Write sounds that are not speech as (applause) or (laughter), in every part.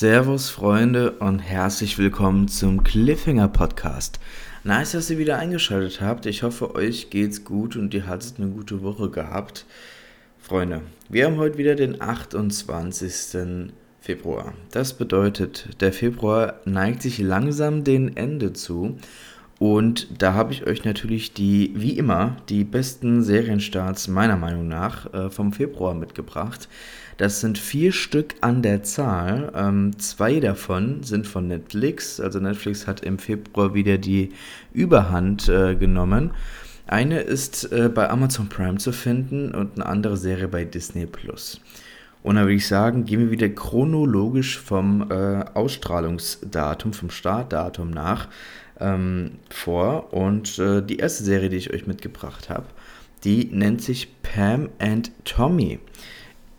Servus Freunde und herzlich willkommen zum Cliffhanger Podcast. Nice, dass ihr wieder eingeschaltet habt. Ich hoffe, euch geht's gut und ihr hattet eine gute Woche gehabt. Freunde, wir haben heute wieder den 28. Februar. Das bedeutet, der Februar neigt sich langsam dem Ende zu. Und da habe ich euch natürlich die, wie immer, die besten Serienstarts meiner Meinung nach äh, vom Februar mitgebracht. Das sind vier Stück an der Zahl. Ähm, zwei davon sind von Netflix. Also Netflix hat im Februar wieder die Überhand äh, genommen. Eine ist äh, bei Amazon Prime zu finden und eine andere Serie bei Disney Plus. Und dann würde ich sagen, gehen wir wieder chronologisch vom äh, Ausstrahlungsdatum, vom Startdatum nach ähm, vor. Und äh, die erste Serie, die ich euch mitgebracht habe, die nennt sich Pam and Tommy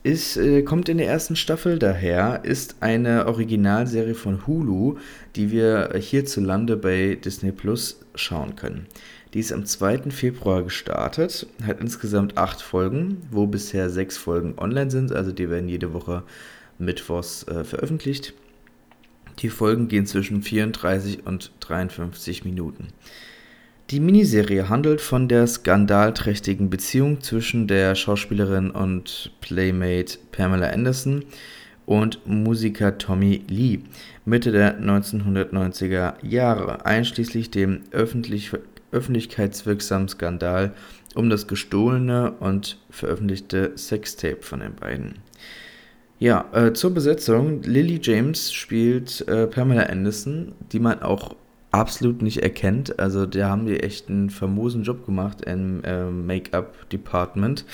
ist, äh, kommt in der ersten Staffel daher, ist eine Originalserie von Hulu, die wir hierzulande bei Disney Plus schauen können. Die ist am 2. Februar gestartet, hat insgesamt acht Folgen, wo bisher sechs Folgen online sind, also die werden jede Woche mittwochs äh, veröffentlicht. Die Folgen gehen zwischen 34 und 53 Minuten. Die Miniserie handelt von der skandalträchtigen Beziehung zwischen der Schauspielerin und Playmate Pamela Anderson und Musiker Tommy Lee Mitte der 1990er Jahre, einschließlich dem öffentlich, öffentlichkeitswirksamen Skandal um das gestohlene und veröffentlichte Sextape von den beiden. Ja, äh, zur Besetzung. Lily James spielt äh, Pamela Anderson, die man auch absolut nicht erkennt. Also da haben die echt einen famosen Job gemacht im äh, Make-up-Department.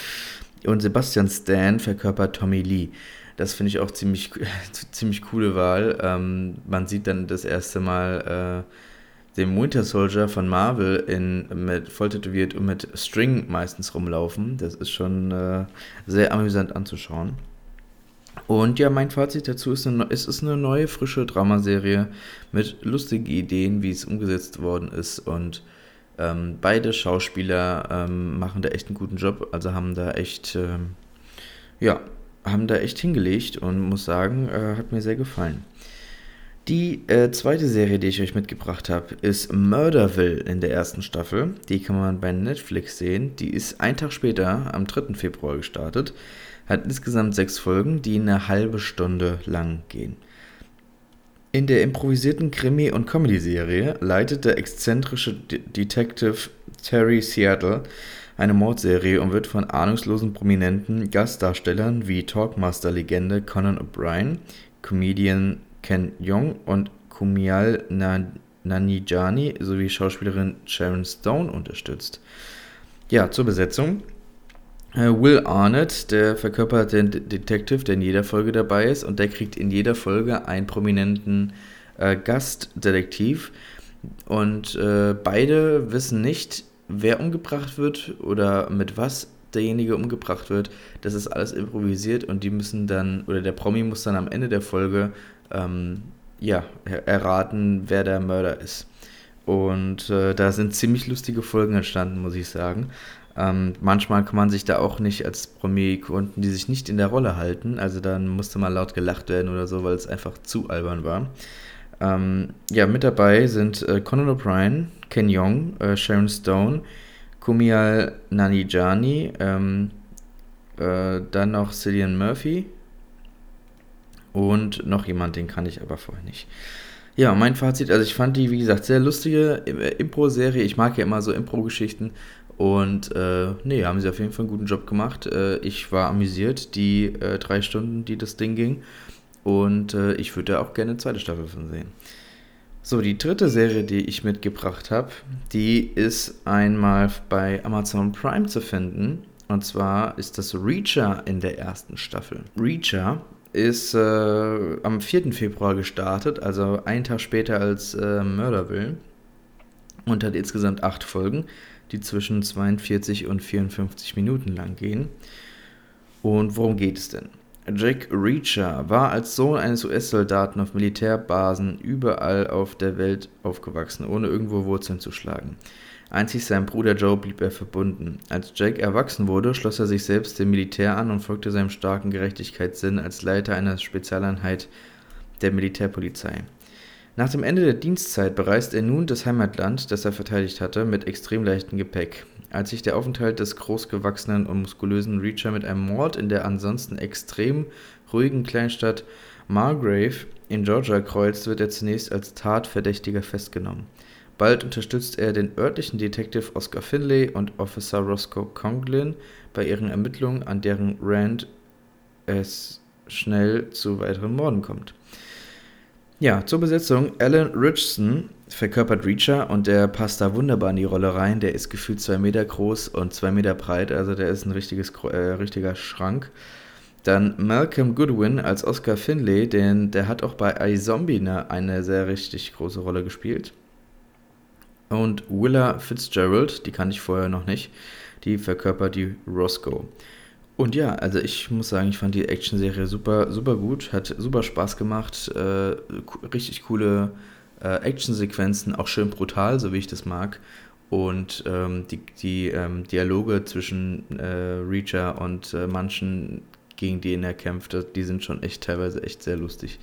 Und Sebastian Stan verkörpert Tommy Lee. Das finde ich auch ziemlich, (laughs) ziemlich coole Wahl. Ähm, man sieht dann das erste Mal äh, den Winter Soldier von Marvel in, mit voll tätowiert und mit String meistens rumlaufen. Das ist schon äh, sehr amüsant anzuschauen. Und ja, mein Fazit dazu ist, eine, es ist eine neue, frische Dramaserie mit lustigen Ideen, wie es umgesetzt worden ist. Und ähm, beide Schauspieler ähm, machen da echt einen guten Job. Also haben da echt, ähm, ja, haben da echt hingelegt und muss sagen, äh, hat mir sehr gefallen. Die äh, zweite Serie, die ich euch mitgebracht habe, ist Murderville in der ersten Staffel. Die kann man bei Netflix sehen. Die ist einen Tag später, am 3. Februar, gestartet. Hat insgesamt sechs Folgen, die eine halbe Stunde lang gehen. In der improvisierten Krimi- und Comedy-Serie leitet der exzentrische De Detective Terry Seattle eine Mordserie und wird von ahnungslosen prominenten Gastdarstellern wie Talkmaster-Legende Conan O'Brien, Comedian Ken Jeong und Kumial Nanijani sowie Schauspielerin Sharon Stone unterstützt. Ja, zur Besetzung. Äh, Will Arnett, der verkörpert den Detective, der in jeder Folge dabei ist und der kriegt in jeder Folge einen prominenten äh, Gastdetektiv und äh, beide wissen nicht, wer umgebracht wird oder mit was derjenige umgebracht wird. Das ist alles improvisiert und die müssen dann, oder der Promi muss dann am Ende der Folge ähm, ja, erraten, wer der Mörder ist. Und äh, da sind ziemlich lustige Folgen entstanden, muss ich sagen. Ähm, manchmal kann man sich da auch nicht als Promi konnten die sich nicht in der Rolle halten. Also dann musste mal laut gelacht werden oder so, weil es einfach zu albern war. Ähm, ja, mit dabei sind äh, Conan O'Brien, Ken Young, äh, Sharon Stone, Kumial Nanijani, ähm, äh, dann noch Cillian Murphy und noch jemand, den kann ich aber vorher nicht. Ja, mein Fazit, also ich fand die, wie gesagt, sehr lustige äh, Impro-Serie. Ich mag ja immer so Impro-Geschichten und äh, nee, haben sie auf jeden Fall einen guten Job gemacht. Äh, ich war amüsiert, die äh, drei Stunden, die das Ding ging. Und äh, ich würde auch gerne eine zweite Staffel von sehen. So, die dritte Serie, die ich mitgebracht habe, die ist einmal bei Amazon Prime zu finden. Und zwar ist das Reacher in der ersten Staffel. Reacher ist äh, am 4. Februar gestartet, also einen Tag später als äh, Murderville. Und hat insgesamt acht Folgen die zwischen 42 und 54 Minuten lang gehen. Und worum geht es denn? Jack Reacher war als Sohn eines US-Soldaten auf Militärbasen überall auf der Welt aufgewachsen, ohne irgendwo Wurzeln zu schlagen. Einzig seinem Bruder Joe blieb er verbunden. Als Jack erwachsen wurde, schloss er sich selbst dem Militär an und folgte seinem starken Gerechtigkeitssinn als Leiter einer Spezialeinheit der Militärpolizei. Nach dem Ende der Dienstzeit bereist er nun das Heimatland, das er verteidigt hatte, mit extrem leichtem Gepäck. Als sich der Aufenthalt des großgewachsenen und muskulösen Reacher mit einem Mord in der ansonsten extrem ruhigen Kleinstadt Margrave in Georgia kreuzt, wird er zunächst als Tatverdächtiger festgenommen. Bald unterstützt er den örtlichen Detective Oscar Finlay und Officer Roscoe Conglin bei ihren Ermittlungen, an deren Rand es schnell zu weiteren Morden kommt. Ja, zur Besetzung. Alan Richardson verkörpert Reacher und der passt da wunderbar in die Rolle rein. Der ist gefühlt zwei Meter groß und zwei Meter breit, also der ist ein richtiges, äh, richtiger Schrank. Dann Malcolm Goodwin als Oscar Finlay, denn der hat auch bei iZombie eine, eine sehr richtig große Rolle gespielt. Und Willa Fitzgerald, die kannte ich vorher noch nicht, die verkörpert die Roscoe. Und ja, also ich muss sagen, ich fand die Actionserie super, super gut, hat super Spaß gemacht, äh, richtig coole äh, Actionsequenzen, auch schön brutal, so wie ich das mag. Und ähm, die, die ähm, Dialoge zwischen äh, Reacher und äh, manchen, gegen die er kämpft, die sind schon echt teilweise echt sehr lustig.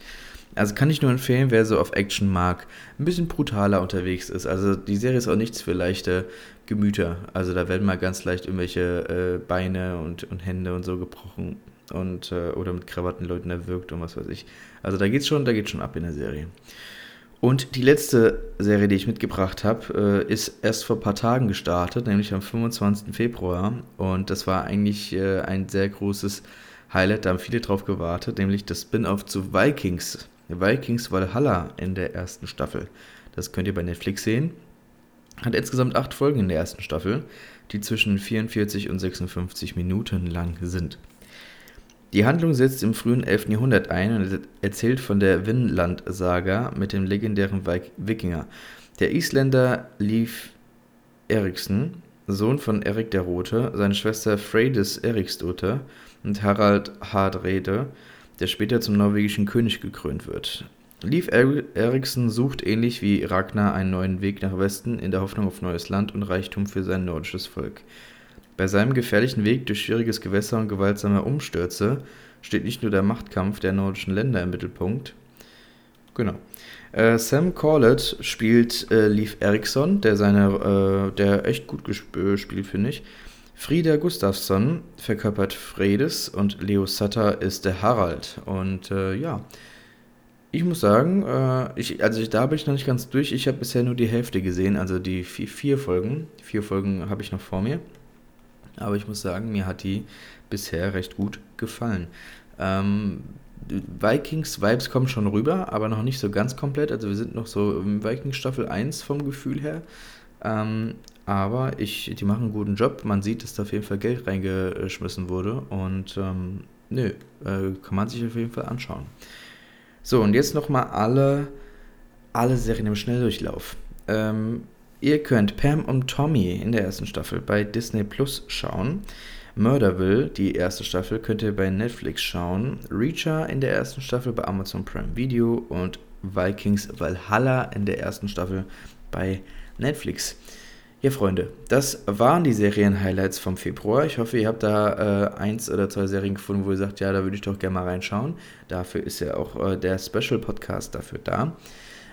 Also kann ich nur empfehlen, wer so auf Action mag, ein bisschen brutaler unterwegs ist. Also die Serie ist auch nichts für leichte Gemüter. Also da werden mal ganz leicht irgendwelche äh, Beine und, und Hände und so gebrochen und äh, oder mit Krawattenleuten erwürgt und was weiß ich. Also da geht's schon, da geht's schon ab in der Serie. Und die letzte Serie, die ich mitgebracht habe, äh, ist erst vor ein paar Tagen gestartet, nämlich am 25. Februar. Und das war eigentlich äh, ein sehr großes Highlight, da haben viele drauf gewartet, nämlich das Spin-off zu Vikings. Vikings Valhalla in der ersten Staffel. Das könnt ihr bei Netflix sehen. Hat insgesamt acht Folgen in der ersten Staffel, die zwischen 44 und 56 Minuten lang sind. Die Handlung setzt im frühen 11. Jahrhundert ein und erzählt von der Vinland-Saga mit dem legendären Wikinger. Der Isländer Leif Erikson, Sohn von Erik der Rote, seine Schwester Freydis Eriksdotter und Harald Hardrede, der später zum norwegischen König gekrönt wird. Leif Erikson sucht ähnlich wie Ragnar einen neuen Weg nach Westen in der Hoffnung auf neues Land und Reichtum für sein nordisches Volk. Bei seinem gefährlichen Weg durch schwieriges Gewässer und gewaltsame Umstürze steht nicht nur der Machtkampf der nordischen Länder im Mittelpunkt. Genau. Äh, Sam Corlett spielt äh, Leif Erikson, der seine, äh, der echt gut gespielt, finde ich. Frieda Gustafsson verkörpert Fredes und Leo Sutter ist der Harald. Und äh, ja, ich muss sagen, äh, ich, also ich, da bin ich noch nicht ganz durch. Ich habe bisher nur die Hälfte gesehen, also die vier, vier Folgen. Vier Folgen habe ich noch vor mir. Aber ich muss sagen, mir hat die bisher recht gut gefallen. Ähm, Vikings-Vibes kommen schon rüber, aber noch nicht so ganz komplett. Also wir sind noch so im Vikings Staffel 1 vom Gefühl her. Ähm, aber ich, die machen einen guten Job. Man sieht, dass da auf jeden Fall Geld reingeschmissen wurde. Und ähm, nö, äh, kann man sich auf jeden Fall anschauen. So, und jetzt nochmal alle, alle Serien im Schnelldurchlauf. Ähm, ihr könnt Pam und Tommy in der ersten Staffel bei Disney Plus schauen. Murderville, die erste Staffel, könnt ihr bei Netflix schauen. Reacher in der ersten Staffel bei Amazon Prime Video und Vikings Valhalla in der ersten Staffel bei Netflix. Ja, Freunde, das waren die Serien-Highlights vom Februar. Ich hoffe, ihr habt da äh, eins oder zwei Serien gefunden, wo ihr sagt, ja, da würde ich doch gerne mal reinschauen. Dafür ist ja auch äh, der Special-Podcast dafür da.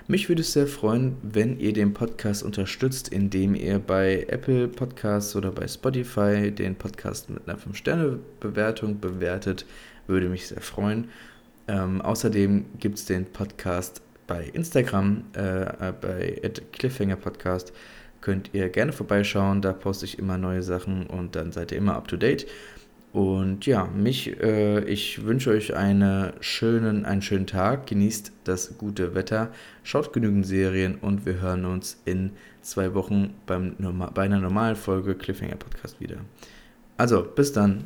Mich würde es sehr freuen, wenn ihr den Podcast unterstützt, indem ihr bei Apple Podcasts oder bei Spotify den Podcast mit einer 5-Sterne-Bewertung bewertet. Würde mich sehr freuen. Ähm, außerdem gibt es den Podcast bei Instagram, äh, äh bei Cliffhanger Podcast könnt ihr gerne vorbeischauen. Da poste ich immer neue Sachen und dann seid ihr immer up to date. Und ja, mich, äh, ich wünsche euch eine schönen, einen schönen Tag. Genießt das gute Wetter, schaut genügend Serien und wir hören uns in zwei Wochen beim, bei einer normalen Folge Cliffhanger Podcast wieder. Also, bis dann.